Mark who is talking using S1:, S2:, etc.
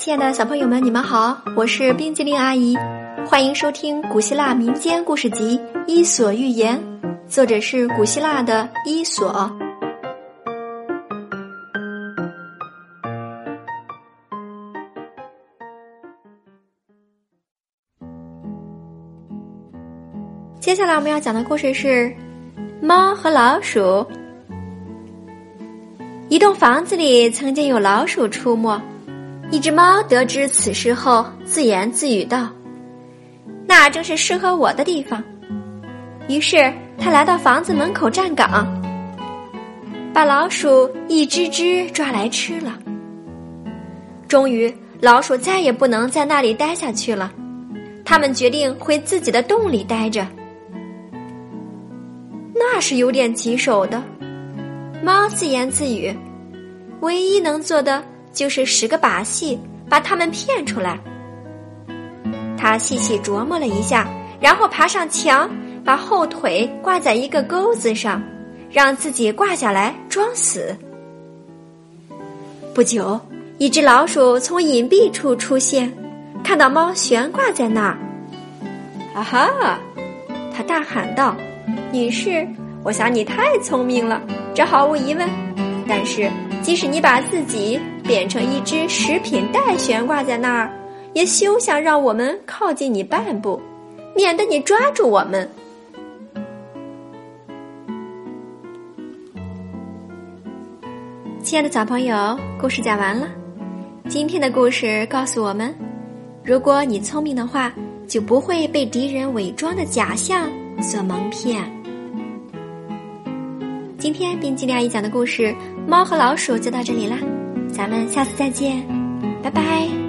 S1: 亲爱的小朋友们，你们好，我是冰激凌阿姨，欢迎收听古希腊民间故事集《伊索寓言》，作者是古希腊的伊索。接下来我们要讲的故事是《猫和老鼠》。一栋房子里曾经有老鼠出没。一只猫得知此事后，自言自语道：“那正是适合我的地方。”于是，它来到房子门口站岗，把老鼠一只只抓来吃了。终于，老鼠再也不能在那里待下去了，他们决定回自己的洞里待着。那是有点棘手的，猫自言自语：“唯一能做的。”就是使个把戏，把他们骗出来。他细细琢磨了一下，然后爬上墙，把后腿挂在一个钩子上，让自己挂下来装死。不久，一只老鼠从隐蔽处出现，看到猫悬挂在那儿，啊哈！他大喊道：“女士，我想你太聪明了，这毫无疑问。但是，即使你把自己……”变成一只食品袋悬挂在那儿，也休想让我们靠近你半步，免得你抓住我们。亲爱的小朋友，故事讲完了。今天的故事告诉我们：如果你聪明的话，就不会被敌人伪装的假象所蒙骗。今天冰激凌阿姨讲的故事《猫和老鼠》就到这里啦。咱们下次再见，拜拜。